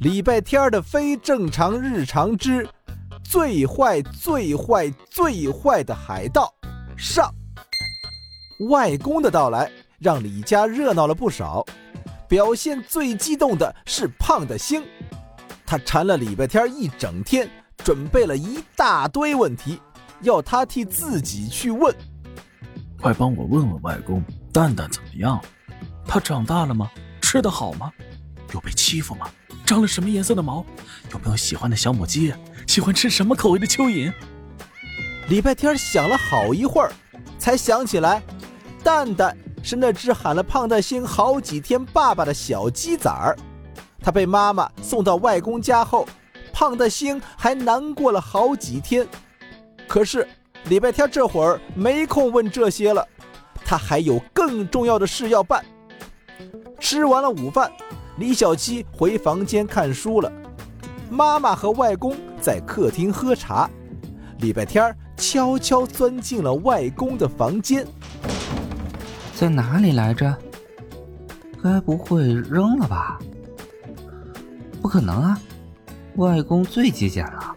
礼拜天的非正常日常之最坏、最坏、最坏的海盗上。外公的到来让李家热闹了不少，表现最激动的是胖的星，他缠了礼拜天一整天，准备了一大堆问题，要他替自己去问。快帮我问问外公，蛋蛋怎么样？他长大了吗？吃得好吗？有被欺负吗？长了什么颜色的毛？有没有喜欢的小母鸡？喜欢吃什么口味的蚯蚓？礼拜天想了好一会儿，才想起来，蛋蛋是那只喊了胖大星好几天爸爸的小鸡崽儿。他被妈妈送到外公家后，胖大星还难过了好几天。可是礼拜天这会儿没空问这些了，他还有更重要的事要办。吃完了午饭。李小七回房间看书了，妈妈和外公在客厅喝茶。礼拜天悄悄钻进了外公的房间，在哪里来着？该不会扔了吧？不可能啊，外公最节俭了。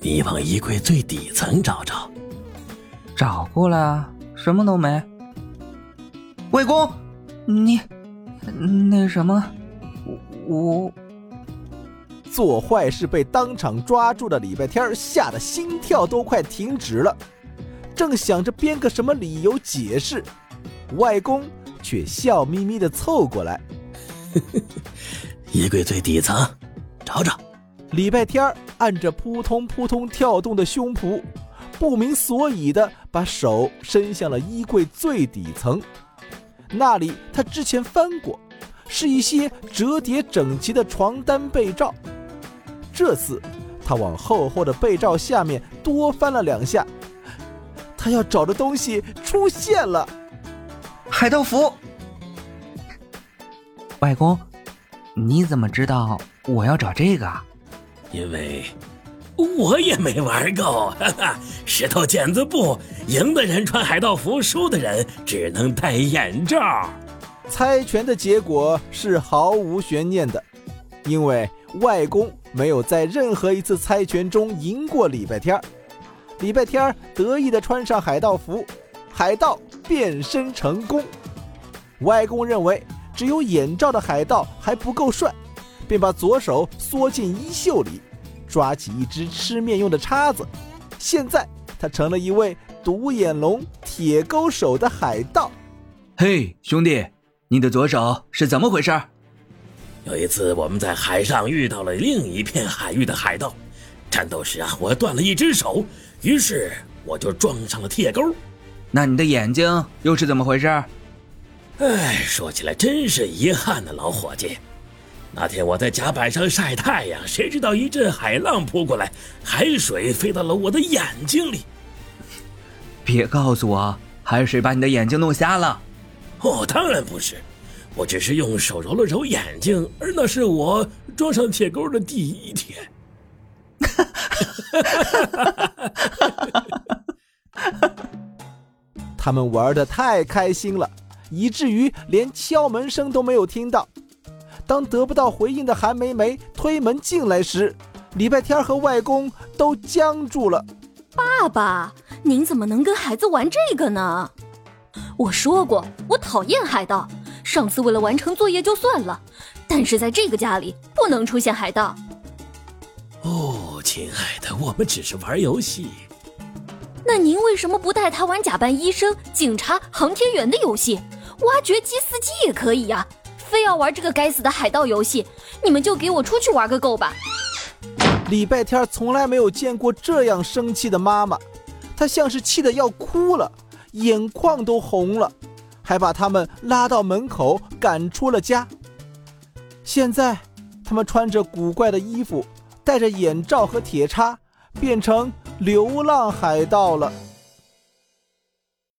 你往衣柜最底层找找。找过了啊，什么都没。外公，你。那什么，我做坏事被当场抓住的礼拜天吓得心跳都快停止了，正想着编个什么理由解释，外公却笑眯眯的凑过来：“衣柜最底层，找找。”礼拜天按着扑通扑通跳动的胸脯，不明所以的把手伸向了衣柜最底层。那里他之前翻过，是一些折叠整齐的床单被罩。这次他往厚厚的被罩下面多翻了两下，他要找的东西出现了——海盗服。外公，你怎么知道我要找这个？因为。我也没玩够，哈哈！石头剪子布，赢的人穿海盗服，输的人只能戴眼罩。猜拳的结果是毫无悬念的，因为外公没有在任何一次猜拳中赢过礼拜天儿。礼拜天儿得意地穿上海盗服，海盗变身成功。外公认为只有眼罩的海盗还不够帅，便把左手缩进衣袖里。抓起一只吃面用的叉子，现在他成了一位独眼龙、铁钩手的海盗。嘿，兄弟，你的左手是怎么回事？有一次我们在海上遇到了另一片海域的海盗，战斗时啊，我断了一只手，于是我就撞上了铁钩。那你的眼睛又是怎么回事？哎，说起来真是遗憾呢，老伙计。那天我在甲板上晒太阳，谁知道一阵海浪扑过来，海水飞到了我的眼睛里。别告诉我海水把你的眼睛弄瞎了！哦，当然不是，我只是用手揉了揉眼睛，而那是我装上铁钩的第一天。他们玩的太开心了，以至于连敲门声都没有听到。当得不到回应的韩梅梅推门进来时，礼拜天和外公都僵住了。爸爸，您怎么能跟孩子玩这个呢？我说过，我讨厌海盗。上次为了完成作业就算了，但是在这个家里不能出现海盗。哦，亲爱的，我们只是玩游戏。那您为什么不带他玩假扮医生、警察、航天员的游戏？挖掘机司机也可以呀。非要玩这个该死的海盗游戏，你们就给我出去玩个够吧！礼拜天从来没有见过这样生气的妈妈，她像是气得要哭了，眼眶都红了，还把他们拉到门口赶出了家。现在，他们穿着古怪的衣服，戴着眼罩和铁叉，变成流浪海盗了。